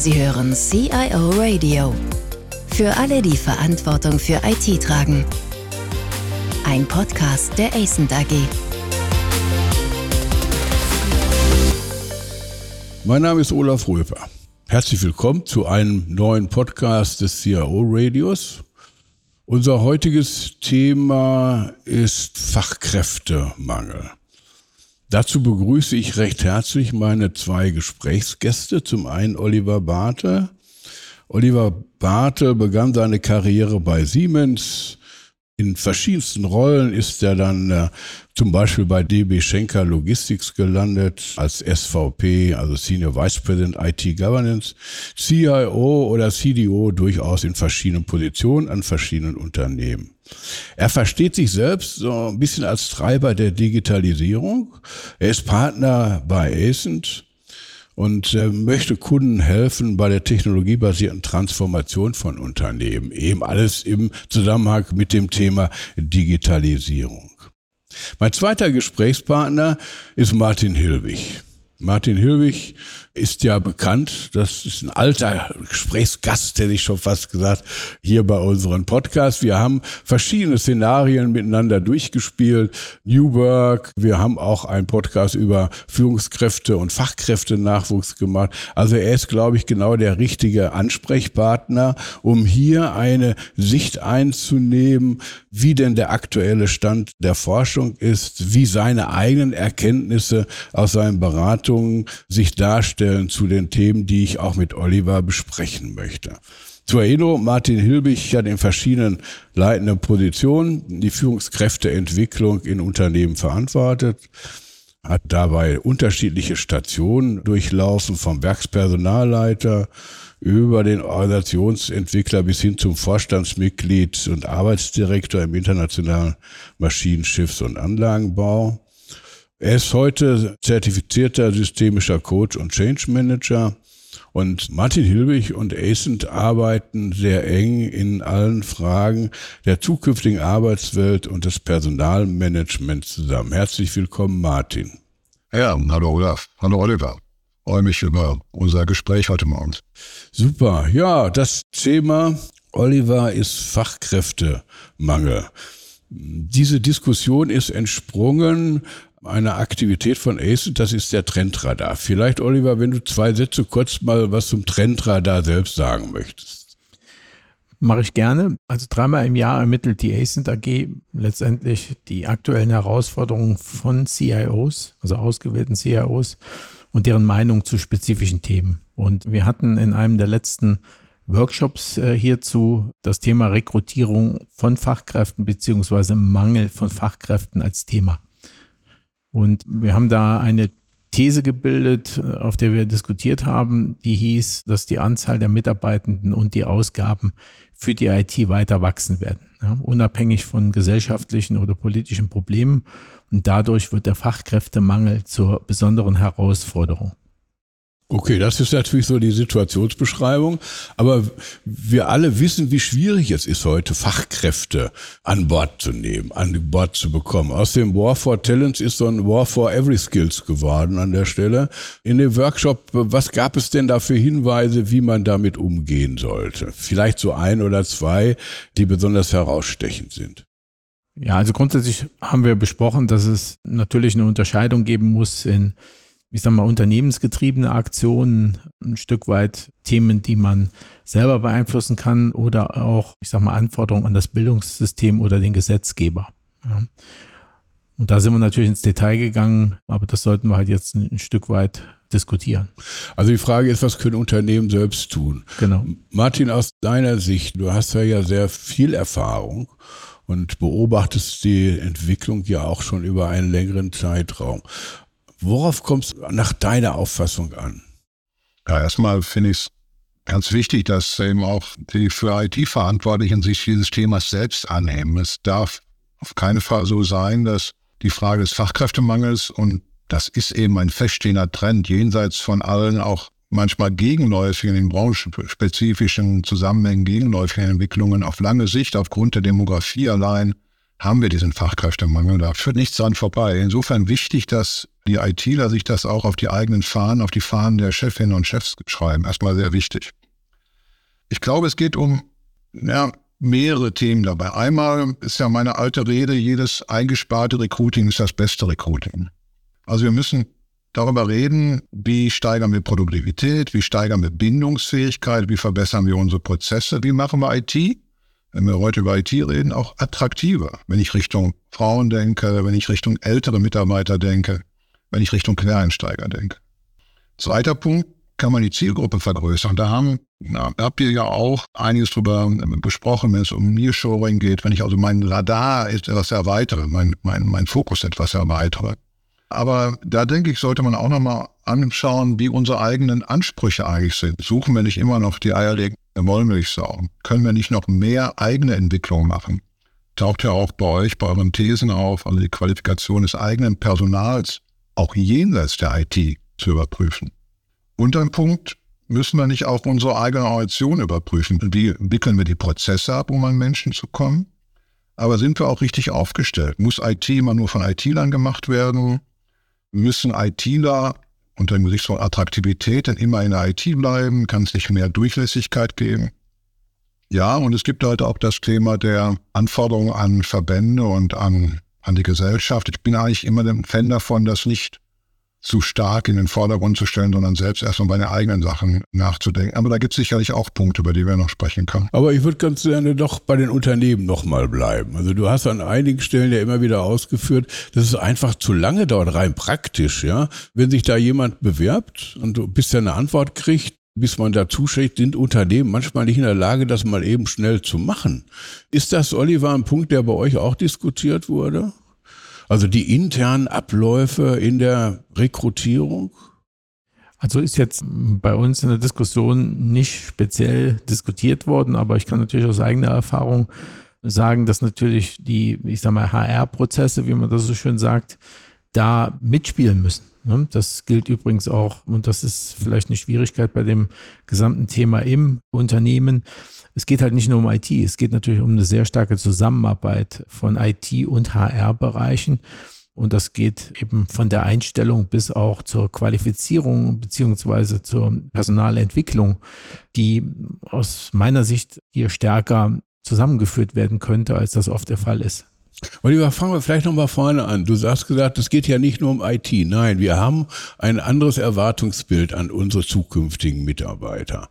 Sie hören CIO Radio. Für alle, die Verantwortung für IT tragen. Ein Podcast der ACENT AG. Mein Name ist Olaf Röper. Herzlich willkommen zu einem neuen Podcast des CIO Radios. Unser heutiges Thema ist Fachkräftemangel. Dazu begrüße ich recht herzlich meine zwei Gesprächsgäste. Zum einen Oliver Barthe. Oliver Barthe begann seine Karriere bei Siemens. In verschiedensten Rollen ist er dann äh, zum Beispiel bei DB Schenker Logistics gelandet als SVP, also Senior Vice President IT Governance, CIO oder CDO durchaus in verschiedenen Positionen an verschiedenen Unternehmen. Er versteht sich selbst so ein bisschen als Treiber der Digitalisierung. Er ist Partner bei Ascent und äh, möchte Kunden helfen bei der technologiebasierten Transformation von Unternehmen. Eben alles im Zusammenhang mit dem Thema Digitalisierung. Mein zweiter Gesprächspartner ist Martin Hilwig. Martin Hilwig ist ja bekannt. Das ist ein alter Gesprächsgast, hätte ich schon fast gesagt, hier bei unserem Podcast. Wir haben verschiedene Szenarien miteinander durchgespielt. New Work. Wir haben auch einen Podcast über Führungskräfte und Fachkräftenachwuchs gemacht. Also er ist, glaube ich, genau der richtige Ansprechpartner, um hier eine Sicht einzunehmen, wie denn der aktuelle Stand der Forschung ist, wie seine eigenen Erkenntnisse aus seinen Beratungen sich darstellen stellen zu den Themen, die ich auch mit Oliver besprechen möchte. Zur Erinnerung, Martin Hilbig hat in verschiedenen leitenden Positionen die Führungskräfteentwicklung in Unternehmen verantwortet, hat dabei unterschiedliche Stationen durchlaufen, vom Werkspersonalleiter über den Organisationsentwickler bis hin zum Vorstandsmitglied und Arbeitsdirektor im internationalen Maschinenschiffs- und Anlagenbau. Er ist heute zertifizierter systemischer Coach und Change Manager. Und Martin Hilbig und Acent arbeiten sehr eng in allen Fragen der zukünftigen Arbeitswelt und des Personalmanagements zusammen. Herzlich willkommen, Martin. Ja, hallo Olaf. Hallo Oliver. Freue mich über unser Gespräch heute Morgen. Super. Ja, das Thema Oliver ist Fachkräftemangel. Diese Diskussion ist entsprungen eine Aktivität von ACE, das ist der Trendradar. Vielleicht, Oliver, wenn du zwei Sätze kurz mal was zum Trendradar selbst sagen möchtest. Mache ich gerne. Also dreimal im Jahr ermittelt die ACENT AG letztendlich die aktuellen Herausforderungen von CIOs, also ausgewählten CIOs und deren Meinung zu spezifischen Themen. Und wir hatten in einem der letzten Workshops äh, hierzu das Thema Rekrutierung von Fachkräften beziehungsweise Mangel von Fachkräften als Thema. Und wir haben da eine These gebildet, auf der wir diskutiert haben, die hieß, dass die Anzahl der Mitarbeitenden und die Ausgaben für die IT weiter wachsen werden, ja, unabhängig von gesellschaftlichen oder politischen Problemen. Und dadurch wird der Fachkräftemangel zur besonderen Herausforderung. Okay, das ist natürlich so die Situationsbeschreibung. Aber wir alle wissen, wie schwierig es ist, heute Fachkräfte an Bord zu nehmen, an Bord zu bekommen. Aus dem War for Talents ist so ein War for Every Skills geworden an der Stelle. In dem Workshop, was gab es denn da für Hinweise, wie man damit umgehen sollte? Vielleicht so ein oder zwei, die besonders herausstechend sind. Ja, also grundsätzlich haben wir besprochen, dass es natürlich eine Unterscheidung geben muss in ich sag mal, unternehmensgetriebene Aktionen, ein Stück weit Themen, die man selber beeinflussen kann oder auch, ich sag mal, Anforderungen an das Bildungssystem oder den Gesetzgeber. Ja. Und da sind wir natürlich ins Detail gegangen, aber das sollten wir halt jetzt ein, ein Stück weit diskutieren. Also die Frage ist, was können Unternehmen selbst tun? Genau. Martin, aus deiner Sicht, du hast ja, ja sehr viel Erfahrung und beobachtest die Entwicklung ja auch schon über einen längeren Zeitraum. Worauf kommt es nach deiner Auffassung an? Ja, erstmal finde ich es ganz wichtig, dass eben auch die für IT-Verantwortlichen sich dieses Themas selbst annehmen. Es darf auf keinen Fall so sein, dass die Frage des Fachkräftemangels und das ist eben ein feststehender Trend, jenseits von allen auch manchmal gegenläufigen, in branchenspezifischen Zusammenhängen gegenläufigen Entwicklungen auf lange Sicht aufgrund der Demografie allein haben wir diesen Fachkräftemangel. Da führt nichts dran vorbei. Insofern wichtig, dass die ITler sich das auch auf die eigenen Fahnen, auf die Fahnen der Chefinnen und Chefs schreiben. Erstmal sehr wichtig. Ich glaube, es geht um ja, mehrere Themen dabei. Einmal ist ja meine alte Rede, jedes eingesparte Recruiting ist das beste Recruiting. Also wir müssen darüber reden, wie steigern wir Produktivität, wie steigern wir Bindungsfähigkeit, wie verbessern wir unsere Prozesse, wie machen wir IT, wenn wir heute über IT reden, auch attraktiver. Wenn ich Richtung Frauen denke, wenn ich Richtung ältere Mitarbeiter denke, wenn ich Richtung Quereinsteiger denke. Zweiter Punkt, kann man die Zielgruppe vergrößern. Da haben, na, habt ihr ja auch einiges drüber ähm, besprochen, wenn es um Nearshoring geht, wenn ich also mein Radar etwas erweitere, mein, mein, mein Fokus etwas erweitere. Aber da denke ich, sollte man auch nochmal anschauen, wie unsere eigenen Ansprüche eigentlich sind. Suchen wir nicht immer noch die eierlegende Wollmilchsau? Können wir nicht noch mehr eigene Entwicklung machen? Taucht ja auch bei euch, bei euren Thesen auf, also die Qualifikation des eigenen Personals, auch jenseits der IT zu überprüfen. Und ein Punkt, müssen wir nicht auch unsere eigene Organisation überprüfen? Wie wickeln wir die Prozesse ab, um an Menschen zu kommen? Aber sind wir auch richtig aufgestellt? Muss IT immer nur von IT-Lern gemacht werden? Müssen ITler unter dem Gesichtspunkt Attraktivität denn immer in der IT bleiben? Kann es nicht mehr Durchlässigkeit geben? Ja, und es gibt halt auch das Thema der Anforderungen an Verbände und an, an die Gesellschaft. Ich bin eigentlich immer ein Fan davon, das nicht zu stark in den Vordergrund zu stellen, sondern selbst erstmal bei den eigenen Sachen nachzudenken. Aber da gibt es sicherlich auch Punkte, über die wir noch sprechen können. Aber ich würde ganz gerne doch bei den Unternehmen nochmal bleiben. Also du hast an einigen Stellen ja immer wieder ausgeführt, dass es einfach zu lange dauert, rein praktisch, ja. Wenn sich da jemand bewerbt und du bis er eine Antwort kriegt, bis man dazu schickt, sind Unternehmen manchmal nicht in der Lage, das mal eben schnell zu machen. Ist das, Oliver, ein Punkt, der bei euch auch diskutiert wurde? Also die internen Abläufe in der Rekrutierung? Also ist jetzt bei uns in der Diskussion nicht speziell diskutiert worden, aber ich kann natürlich aus eigener Erfahrung sagen, dass natürlich die, ich sag mal, HR-Prozesse, wie man das so schön sagt, da mitspielen müssen. Ne? Das gilt übrigens auch, und das ist vielleicht eine Schwierigkeit bei dem gesamten Thema im Unternehmen, es geht halt nicht nur um IT, es geht natürlich um eine sehr starke Zusammenarbeit von IT und HR-Bereichen. Und das geht eben von der Einstellung bis auch zur Qualifizierung beziehungsweise zur Personalentwicklung, die aus meiner Sicht hier stärker zusammengeführt werden könnte, als das oft der Fall ist. Oliver, fangen wir vielleicht nochmal vorne an. Du hast gesagt, es geht ja nicht nur um IT. Nein, wir haben ein anderes Erwartungsbild an unsere zukünftigen Mitarbeiter.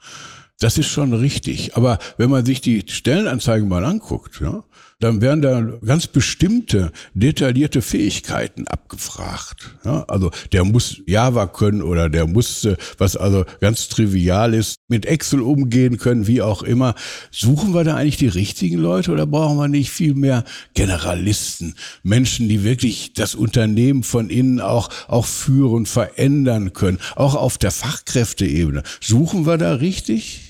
Das ist schon richtig. Aber wenn man sich die Stellenanzeigen mal anguckt, ja, dann werden da ganz bestimmte detaillierte Fähigkeiten abgefragt. Ja, also der muss Java können oder der muss, äh, was also ganz trivial ist, mit Excel umgehen können, wie auch immer. Suchen wir da eigentlich die richtigen Leute oder brauchen wir nicht viel mehr Generalisten, Menschen, die wirklich das Unternehmen von innen auch, auch führen, verändern können, auch auf der Fachkräfteebene. Suchen wir da richtig?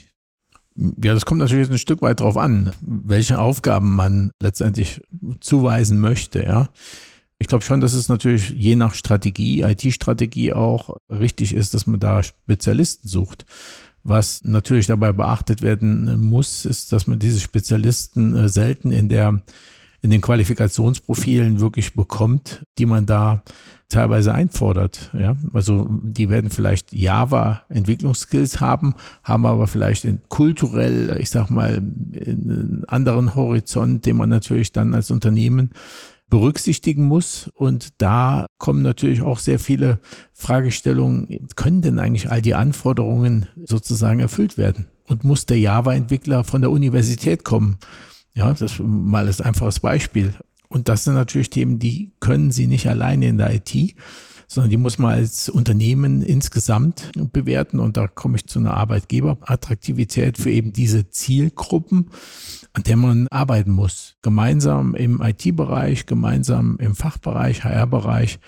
Ja, das kommt natürlich ein Stück weit drauf an, welche Aufgaben man letztendlich zuweisen möchte, ja. Ich glaube schon, dass es natürlich je nach Strategie, IT-Strategie auch richtig ist, dass man da Spezialisten sucht. Was natürlich dabei beachtet werden muss, ist, dass man diese Spezialisten äh, selten in der in den Qualifikationsprofilen wirklich bekommt, die man da teilweise einfordert. Ja, also die werden vielleicht Java Entwicklungsskills haben, haben aber vielleicht in kulturell, ich sag mal, einen anderen Horizont, den man natürlich dann als Unternehmen berücksichtigen muss. Und da kommen natürlich auch sehr viele Fragestellungen, können denn eigentlich all die Anforderungen sozusagen erfüllt werden? Und muss der Java-Entwickler von der Universität kommen? Ja, das mal als einfaches Beispiel. Und das sind natürlich Themen, die können Sie nicht alleine in der IT, sondern die muss man als Unternehmen insgesamt bewerten. Und da komme ich zu einer Arbeitgeberattraktivität für eben diese Zielgruppen, an der man arbeiten muss. Gemeinsam im IT-Bereich, gemeinsam im Fachbereich, HR-Bereich.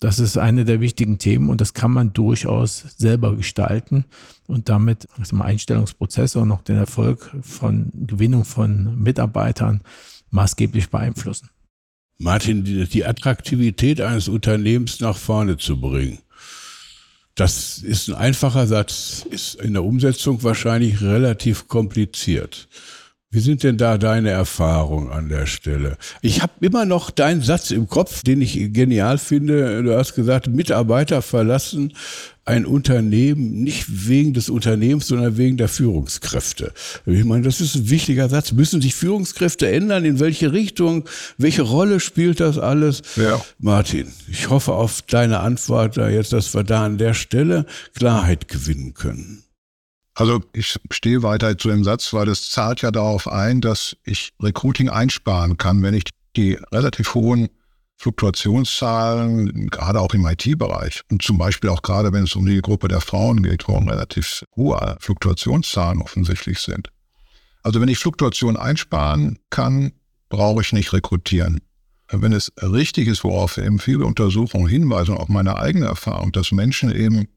Das ist eine der wichtigen Themen und das kann man durchaus selber gestalten und damit also Einstellungsprozesse und auch den Erfolg von Gewinnung von Mitarbeitern maßgeblich beeinflussen. Martin, die Attraktivität eines Unternehmens nach vorne zu bringen. Das ist ein einfacher Satz, ist in der Umsetzung wahrscheinlich relativ kompliziert. Wie sind denn da deine Erfahrungen an der Stelle? Ich habe immer noch deinen Satz im Kopf, den ich genial finde. Du hast gesagt, Mitarbeiter verlassen ein Unternehmen nicht wegen des Unternehmens, sondern wegen der Führungskräfte. Ich meine, das ist ein wichtiger Satz. Müssen sich Führungskräfte ändern? In welche Richtung? Welche Rolle spielt das alles? Ja. Martin, ich hoffe auf deine Antwort da jetzt, dass wir da an der Stelle Klarheit gewinnen können. Also ich stehe weiter zu dem Satz, weil das zahlt ja darauf ein, dass ich Recruiting einsparen kann, wenn ich die relativ hohen Fluktuationszahlen, gerade auch im IT-Bereich und zum Beispiel auch gerade, wenn es um die Gruppe der Frauen geht, wo relativ hohe Fluktuationszahlen offensichtlich sind. Also wenn ich Fluktuation einsparen kann, brauche ich nicht rekrutieren. Wenn es richtig ist, worauf eben viele Untersuchungen hinweisen, auch meine eigene Erfahrung, dass Menschen eben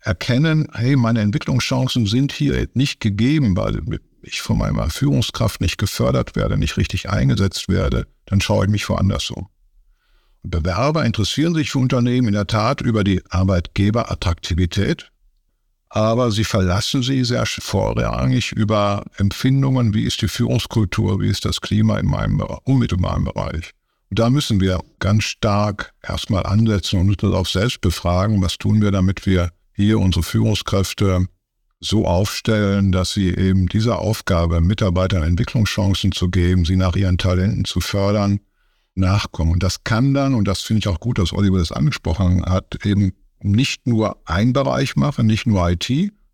erkennen, hey, meine Entwicklungschancen sind hier nicht gegeben, weil ich von meiner Führungskraft nicht gefördert werde, nicht richtig eingesetzt werde, dann schaue ich mich woanders um. Bewerber interessieren sich für Unternehmen in der Tat über die Arbeitgeberattraktivität, aber sie verlassen sie sehr vorrangig über Empfindungen, wie ist die Führungskultur, wie ist das Klima in meinem unmittelbaren Bereich. Und da müssen wir ganz stark erstmal ansetzen und uns auch selbst befragen, was tun wir, damit wir hier unsere Führungskräfte so aufstellen, dass sie eben dieser Aufgabe, Mitarbeitern Entwicklungschancen zu geben, sie nach ihren Talenten zu fördern, nachkommen. Und das kann dann, und das finde ich auch gut, dass Oliver das angesprochen hat, eben nicht nur ein Bereich machen, nicht nur IT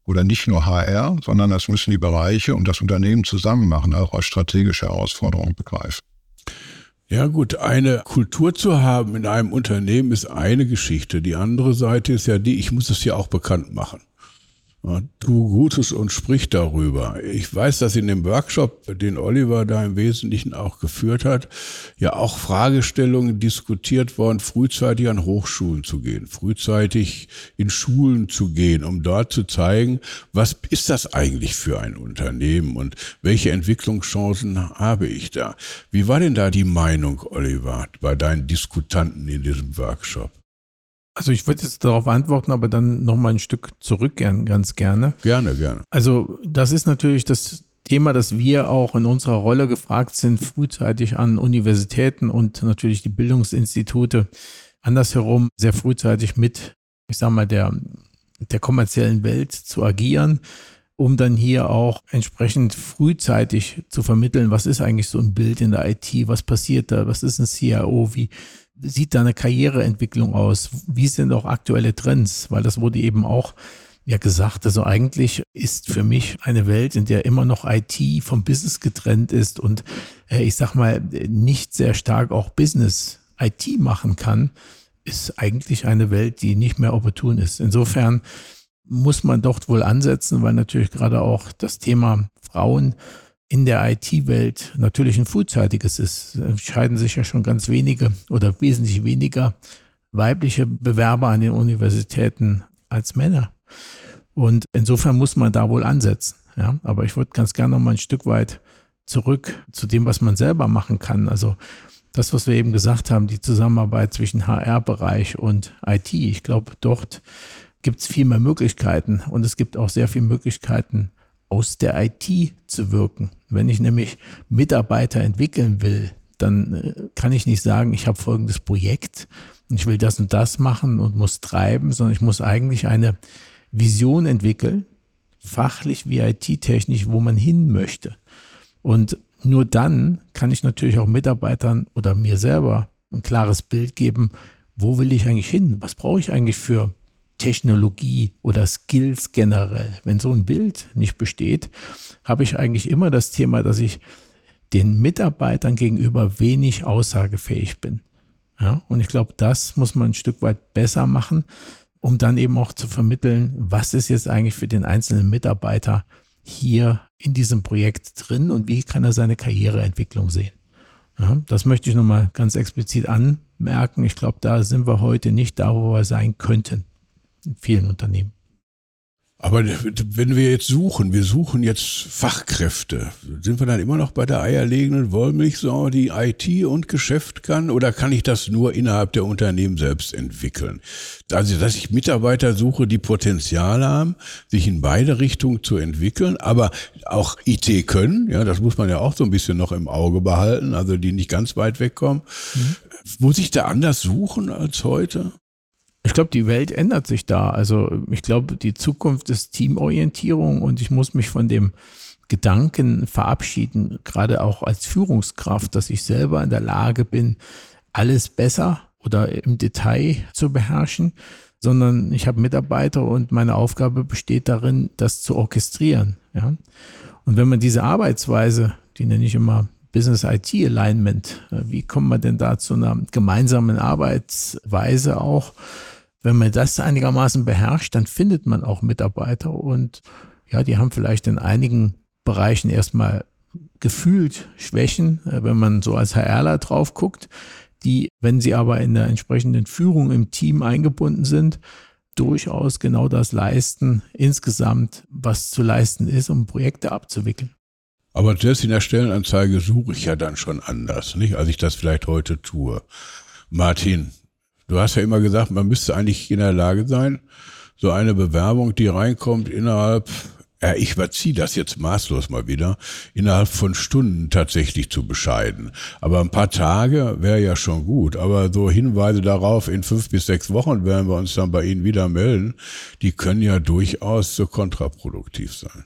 oder nicht nur HR, sondern das müssen die Bereiche und das Unternehmen zusammen machen, auch als strategische Herausforderung begreifen. Ja gut, eine Kultur zu haben in einem Unternehmen ist eine Geschichte. Die andere Seite ist ja die, ich muss es ja auch bekannt machen tu Gutes und sprich darüber. Ich weiß, dass in dem Workshop, den Oliver da im Wesentlichen auch geführt hat, ja auch Fragestellungen diskutiert worden, frühzeitig an Hochschulen zu gehen, frühzeitig in Schulen zu gehen, um dort zu zeigen, was ist das eigentlich für ein Unternehmen und welche Entwicklungschancen habe ich da. Wie war denn da die Meinung, Oliver, bei deinen Diskutanten in diesem Workshop? Also ich würde jetzt darauf antworten, aber dann noch mal ein Stück zurück gern, ganz gerne. Gerne, gerne. Also das ist natürlich das Thema, dass wir auch in unserer Rolle gefragt sind, frühzeitig an Universitäten und natürlich die Bildungsinstitute andersherum sehr frühzeitig mit, ich sag mal, der, der kommerziellen Welt zu agieren, um dann hier auch entsprechend frühzeitig zu vermitteln, was ist eigentlich so ein Bild in der IT, was passiert da, was ist ein CIO, wie, sieht deine Karriereentwicklung aus? Wie sind auch aktuelle Trends? Weil das wurde eben auch ja gesagt, also eigentlich ist für mich eine Welt, in der immer noch IT vom Business getrennt ist und äh, ich sag mal nicht sehr stark auch Business IT machen kann, ist eigentlich eine Welt, die nicht mehr opportun ist. Insofern muss man dort wohl ansetzen, weil natürlich gerade auch das Thema Frauen in der IT-Welt natürlich ein frühzeitiges ist. Scheiden sich ja schon ganz wenige oder wesentlich weniger weibliche Bewerber an den Universitäten als Männer. Und insofern muss man da wohl ansetzen. Ja, aber ich würde ganz gerne noch mal ein Stück weit zurück zu dem, was man selber machen kann. Also das, was wir eben gesagt haben, die Zusammenarbeit zwischen HR-Bereich und IT. Ich glaube, dort gibt es viel mehr Möglichkeiten und es gibt auch sehr viele Möglichkeiten, aus der IT zu wirken. Wenn ich nämlich Mitarbeiter entwickeln will, dann äh, kann ich nicht sagen, ich habe folgendes Projekt und ich will das und das machen und muss treiben, sondern ich muss eigentlich eine Vision entwickeln, fachlich wie IT-technisch, wo man hin möchte. Und nur dann kann ich natürlich auch Mitarbeitern oder mir selber ein klares Bild geben, wo will ich eigentlich hin? Was brauche ich eigentlich für Technologie oder Skills generell. Wenn so ein Bild nicht besteht, habe ich eigentlich immer das Thema, dass ich den Mitarbeitern gegenüber wenig aussagefähig bin. Ja, und ich glaube, das muss man ein Stück weit besser machen, um dann eben auch zu vermitteln, was ist jetzt eigentlich für den einzelnen Mitarbeiter hier in diesem Projekt drin und wie kann er seine Karriereentwicklung sehen. Ja, das möchte ich nochmal ganz explizit anmerken. Ich glaube, da sind wir heute nicht da, wo wir sein könnten in vielen Unternehmen. Aber wenn wir jetzt suchen, wir suchen jetzt Fachkräfte, sind wir dann immer noch bei der eierlegenden Wollmilchsau, die IT und Geschäft kann, oder kann ich das nur innerhalb der Unternehmen selbst entwickeln? Also, dass ich Mitarbeiter suche, die Potenzial haben, sich in beide Richtungen zu entwickeln, aber auch IT können, ja, das muss man ja auch so ein bisschen noch im Auge behalten, also die nicht ganz weit wegkommen. Mhm. Muss ich da anders suchen als heute? Ich glaube, die Welt ändert sich da. Also ich glaube, die Zukunft ist Teamorientierung und ich muss mich von dem Gedanken verabschieden, gerade auch als Führungskraft, dass ich selber in der Lage bin, alles besser oder im Detail zu beherrschen, sondern ich habe Mitarbeiter und meine Aufgabe besteht darin, das zu orchestrieren. Ja? Und wenn man diese Arbeitsweise, die nenne ich immer Business IT Alignment, wie kommt man denn da zu einer gemeinsamen Arbeitsweise auch? Wenn man das einigermaßen beherrscht, dann findet man auch Mitarbeiter und ja, die haben vielleicht in einigen Bereichen erstmal gefühlt Schwächen, äh, wenn man so als HRler drauf guckt, die, wenn sie aber in der entsprechenden Führung im Team eingebunden sind, durchaus genau das leisten, insgesamt was zu leisten ist, um Projekte abzuwickeln. Aber selbst in der Stellenanzeige suche ich ja dann schon anders, nicht, als ich das vielleicht heute tue. Martin, Du hast ja immer gesagt, man müsste eigentlich in der Lage sein, so eine Bewerbung, die reinkommt, innerhalb, ja, ich überziehe das jetzt maßlos mal wieder, innerhalb von Stunden tatsächlich zu bescheiden. Aber ein paar Tage wäre ja schon gut. Aber so Hinweise darauf, in fünf bis sechs Wochen werden wir uns dann bei Ihnen wieder melden, die können ja durchaus so kontraproduktiv sein.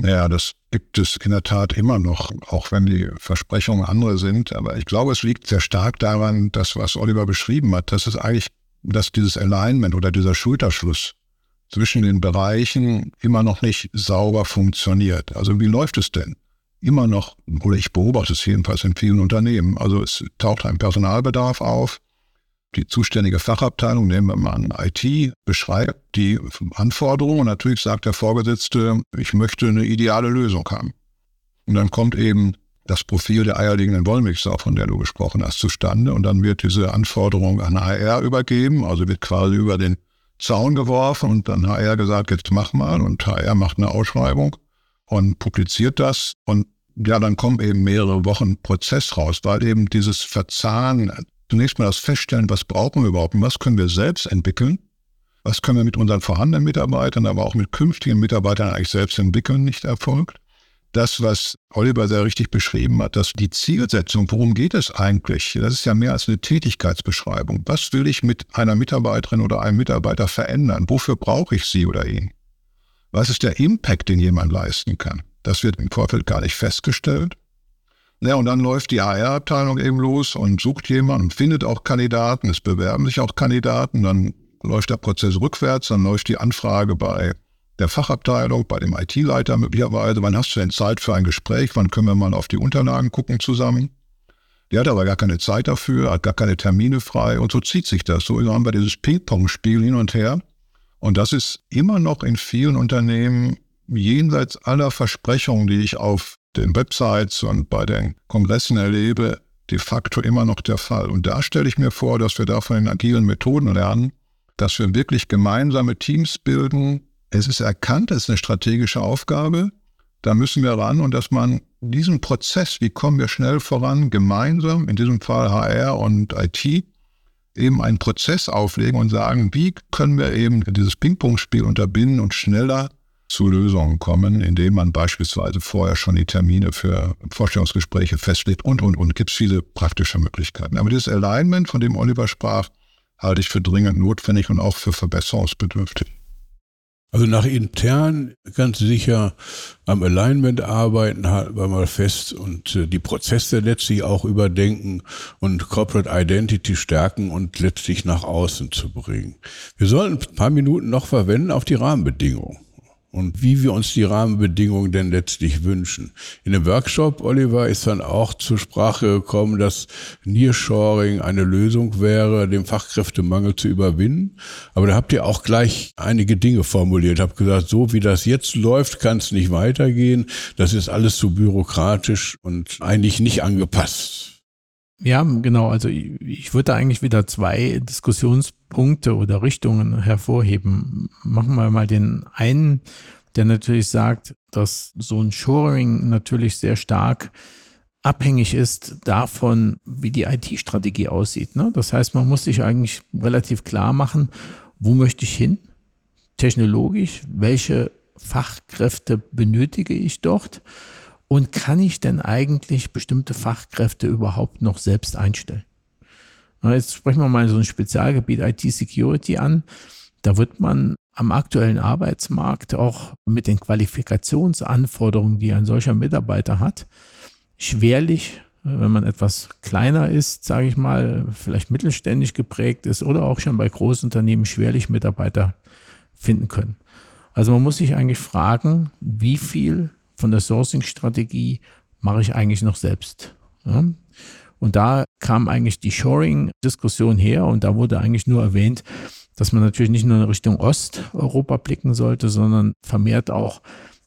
Ja, das gibt es in der Tat immer noch, auch wenn die Versprechungen andere sind. Aber ich glaube, es liegt sehr stark daran, dass was Oliver beschrieben hat, dass es eigentlich, dass dieses Alignment oder dieser Schulterschluss zwischen den Bereichen immer noch nicht sauber funktioniert. Also wie läuft es denn? Immer noch, oder ich beobachte es jedenfalls in vielen Unternehmen. Also es taucht ein Personalbedarf auf die zuständige Fachabteilung, nehmen wir mal an IT, beschreibt die Anforderungen. Und natürlich sagt der Vorgesetzte, ich möchte eine ideale Lösung haben. Und dann kommt eben das Profil der eierlegenden Wollmilchsau, von der du gesprochen hast, zustande. Und dann wird diese Anforderung an HR übergeben, also wird quasi über den Zaun geworfen und dann HR gesagt, jetzt mach mal. Und HR macht eine Ausschreibung und publiziert das. Und ja, dann kommen eben mehrere Wochen Prozess raus, weil eben dieses Verzahnen zunächst mal das Feststellen, was brauchen wir überhaupt und was können wir selbst entwickeln, was können wir mit unseren vorhandenen Mitarbeitern, aber auch mit künftigen Mitarbeitern eigentlich selbst entwickeln, nicht erfolgt. Das, was Oliver sehr richtig beschrieben hat, dass die Zielsetzung, worum geht es eigentlich? Das ist ja mehr als eine Tätigkeitsbeschreibung. Was will ich mit einer Mitarbeiterin oder einem Mitarbeiter verändern? Wofür brauche ich sie oder ihn? Was ist der Impact, den jemand leisten kann? Das wird im Vorfeld gar nicht festgestellt. Ja, und dann läuft die HR-Abteilung eben los und sucht jemanden und findet auch Kandidaten. Es bewerben sich auch Kandidaten. Dann läuft der Prozess rückwärts. Dann läuft die Anfrage bei der Fachabteilung, bei dem IT-Leiter möglicherweise. Wann hast du denn Zeit für ein Gespräch? Wann können wir mal auf die Unterlagen gucken zusammen? Der hat aber gar keine Zeit dafür, hat gar keine Termine frei und so zieht sich das. So haben wir dieses Ping-Pong-Spiel hin und her. Und das ist immer noch in vielen Unternehmen jenseits aller Versprechungen, die ich auf den Websites und bei den Kongressen erlebe, de facto immer noch der Fall. Und da stelle ich mir vor, dass wir da von den agilen Methoden lernen, dass wir wirklich gemeinsame Teams bilden. Es ist erkannt, es ist eine strategische Aufgabe. Da müssen wir ran und dass man diesen Prozess, wie kommen wir schnell voran, gemeinsam, in diesem Fall HR und IT, eben einen Prozess auflegen und sagen, wie können wir eben dieses Ping-Pong-Spiel unterbinden und schneller zu Lösungen kommen, indem man beispielsweise vorher schon die Termine für Vorstellungsgespräche festlegt und, und, und. Gibt es viele praktische Möglichkeiten. Aber dieses Alignment, von dem Oliver sprach, halte ich für dringend notwendig und auch für verbesserungsbedürftig. Also nach intern ganz sicher am Alignment arbeiten, halten wir mal fest und äh, die Prozesse letztlich auch überdenken und Corporate Identity stärken und letztlich nach außen zu bringen. Wir sollten ein paar Minuten noch verwenden auf die Rahmenbedingungen und wie wir uns die Rahmenbedingungen denn letztlich wünschen. In dem Workshop, Oliver, ist dann auch zur Sprache gekommen, dass Nearshoring eine Lösung wäre, den Fachkräftemangel zu überwinden. Aber da habt ihr auch gleich einige Dinge formuliert. Habt gesagt, so wie das jetzt läuft, kann es nicht weitergehen. Das ist alles zu bürokratisch und eigentlich nicht angepasst. Ja, genau. Also ich, ich würde eigentlich wieder zwei Diskussionspunkte oder Richtungen hervorheben. Machen wir mal den einen, der natürlich sagt, dass so ein Shoring natürlich sehr stark abhängig ist davon, wie die IT-Strategie aussieht. Ne? Das heißt, man muss sich eigentlich relativ klar machen, wo möchte ich hin? Technologisch, welche Fachkräfte benötige ich dort? Und kann ich denn eigentlich bestimmte Fachkräfte überhaupt noch selbst einstellen? Jetzt sprechen wir mal so ein Spezialgebiet IT-Security an. Da wird man am aktuellen Arbeitsmarkt auch mit den Qualifikationsanforderungen, die ein solcher Mitarbeiter hat, schwerlich, wenn man etwas kleiner ist, sage ich mal, vielleicht mittelständisch geprägt ist oder auch schon bei Großunternehmen schwerlich Mitarbeiter finden können. Also man muss sich eigentlich fragen, wie viel von der Sourcing-Strategie mache ich eigentlich noch selbst? Ja? Und da kam eigentlich die Shoring-Diskussion her und da wurde eigentlich nur erwähnt, dass man natürlich nicht nur in Richtung Osteuropa blicken sollte, sondern vermehrt auch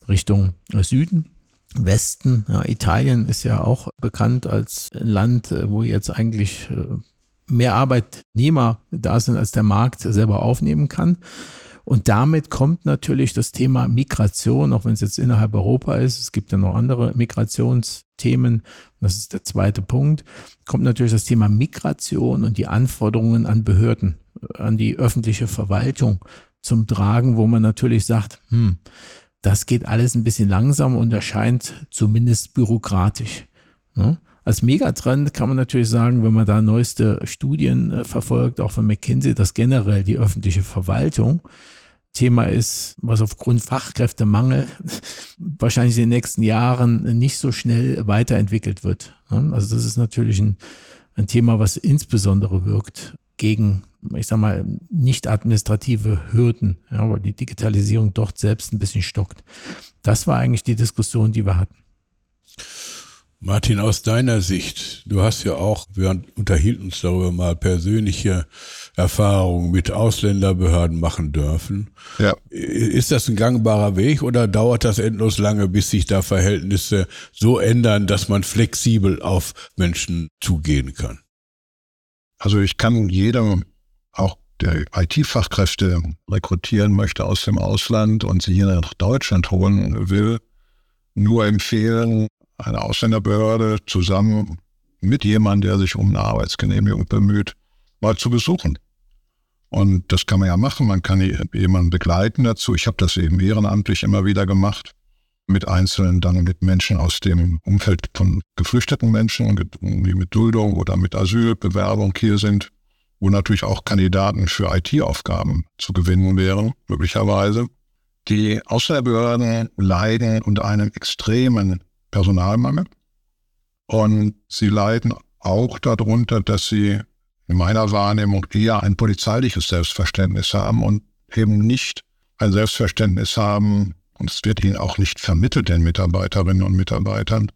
Richtung Süden. Westen, ja, Italien ist ja auch bekannt als Land, wo jetzt eigentlich äh, mehr Arbeitnehmer da sind, als der Markt selber aufnehmen kann. Und damit kommt natürlich das Thema Migration, auch wenn es jetzt innerhalb Europa ist, es gibt ja noch andere Migrationsthemen, das ist der zweite Punkt, kommt natürlich das Thema Migration und die Anforderungen an Behörden, an die öffentliche Verwaltung zum Tragen, wo man natürlich sagt, hm, das geht alles ein bisschen langsam und erscheint zumindest bürokratisch. Ne? Als Megatrend kann man natürlich sagen, wenn man da neueste Studien äh, verfolgt, auch von McKinsey, dass generell die öffentliche Verwaltung Thema ist, was aufgrund Fachkräftemangel wahrscheinlich in den nächsten Jahren nicht so schnell weiterentwickelt wird. Ne? Also das ist natürlich ein, ein Thema, was insbesondere wirkt gegen, ich sag mal, nicht administrative Hürden, ja, weil die Digitalisierung dort selbst ein bisschen stockt. Das war eigentlich die Diskussion, die wir hatten. Martin, aus deiner Sicht, du hast ja auch, wir unterhielten uns darüber mal, persönliche Erfahrungen mit Ausländerbehörden machen dürfen. Ja. Ist das ein gangbarer Weg oder dauert das endlos lange, bis sich da Verhältnisse so ändern, dass man flexibel auf Menschen zugehen kann? Also ich kann jedem, auch der IT-Fachkräfte rekrutieren möchte aus dem Ausland und sie hier nach Deutschland holen will, nur empfehlen, eine Ausländerbehörde zusammen mit jemandem, der sich um eine Arbeitsgenehmigung bemüht, mal zu besuchen. Und das kann man ja machen. Man kann jemanden begleiten dazu. Ich habe das eben ehrenamtlich immer wieder gemacht. Mit Einzelnen, dann mit Menschen aus dem Umfeld von geflüchteten Menschen, die mit Duldung oder mit Asylbewerbung hier sind, wo natürlich auch Kandidaten für IT-Aufgaben zu gewinnen wären, möglicherweise. Die Ausländerbehörden leiden unter einem extremen Personalmangel. Und sie leiden auch darunter, dass sie in meiner Wahrnehmung eher ein polizeiliches Selbstverständnis haben und eben nicht ein Selbstverständnis haben, und es wird ihnen auch nicht vermittelt, den Mitarbeiterinnen und Mitarbeitern,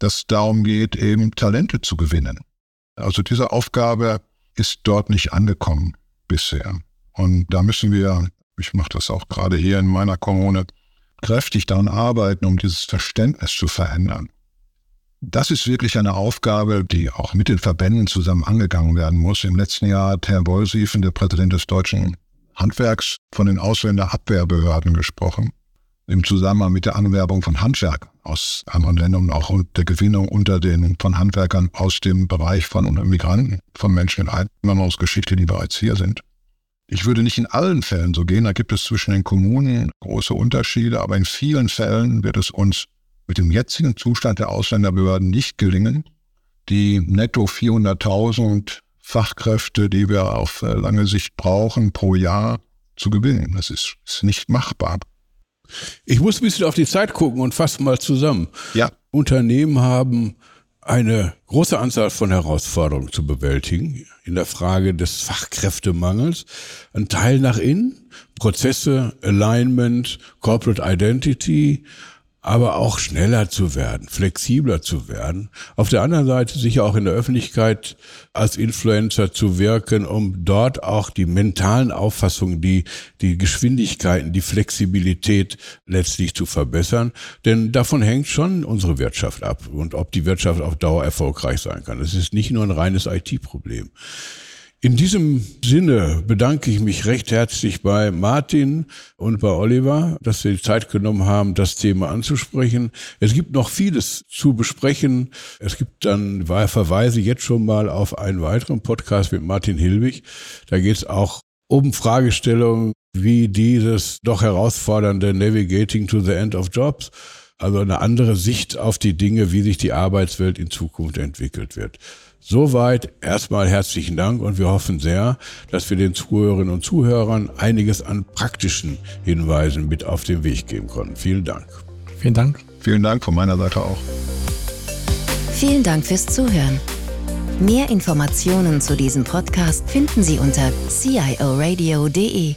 dass es darum geht, eben Talente zu gewinnen. Also diese Aufgabe ist dort nicht angekommen bisher. Und da müssen wir, ich mache das auch gerade hier in meiner Kommune, kräftig daran arbeiten, um dieses Verständnis zu verändern. Das ist wirklich eine Aufgabe, die auch mit den Verbänden zusammen angegangen werden muss. Im letzten Jahr hat Herr Wollsiefen, der Präsident des Deutschen Handwerks, von den Ausländerabwehrbehörden gesprochen. Im Zusammenhang mit der Anwerbung von Handwerk aus anderen Ländern und auch der Gewinnung unter den von Handwerkern aus dem Bereich von Migranten, von Menschen in Einwanderungsgeschichte, die bereits hier sind. Ich würde nicht in allen Fällen so gehen, da gibt es zwischen den Kommunen große Unterschiede, aber in vielen Fällen wird es uns mit dem jetzigen Zustand der Ausländerbehörden nicht gelingen, die netto 400.000 Fachkräfte, die wir auf äh, lange Sicht brauchen, pro Jahr zu gewinnen. Das ist, ist nicht machbar. Ich muss ein bisschen auf die Zeit gucken und fasse mal zusammen. Ja. Unternehmen haben eine große Anzahl von Herausforderungen zu bewältigen in der Frage des Fachkräftemangels. Ein Teil nach innen, Prozesse, Alignment, Corporate Identity, aber auch schneller zu werden, flexibler zu werden. Auf der anderen Seite sicher auch in der Öffentlichkeit als Influencer zu wirken, um dort auch die mentalen Auffassungen, die, die Geschwindigkeiten, die Flexibilität letztlich zu verbessern. Denn davon hängt schon unsere Wirtschaft ab und ob die Wirtschaft auf Dauer erfolgreich sein kann. Es ist nicht nur ein reines IT-Problem. In diesem Sinne bedanke ich mich recht herzlich bei Martin und bei Oliver, dass sie die Zeit genommen haben, das Thema anzusprechen. Es gibt noch vieles zu besprechen. Es gibt dann Verweise jetzt schon mal auf einen weiteren Podcast mit Martin Hilbig. Da geht es auch um Fragestellungen wie dieses doch herausfordernde Navigating to the End of Jobs. Also eine andere Sicht auf die Dinge, wie sich die Arbeitswelt in Zukunft entwickelt wird. Soweit erstmal herzlichen Dank und wir hoffen sehr, dass wir den Zuhörerinnen und Zuhörern einiges an praktischen Hinweisen mit auf den Weg geben konnten. Vielen Dank. Vielen Dank. Vielen Dank von meiner Seite auch. Vielen Dank fürs Zuhören. Mehr Informationen zu diesem Podcast finden Sie unter cioradio.de.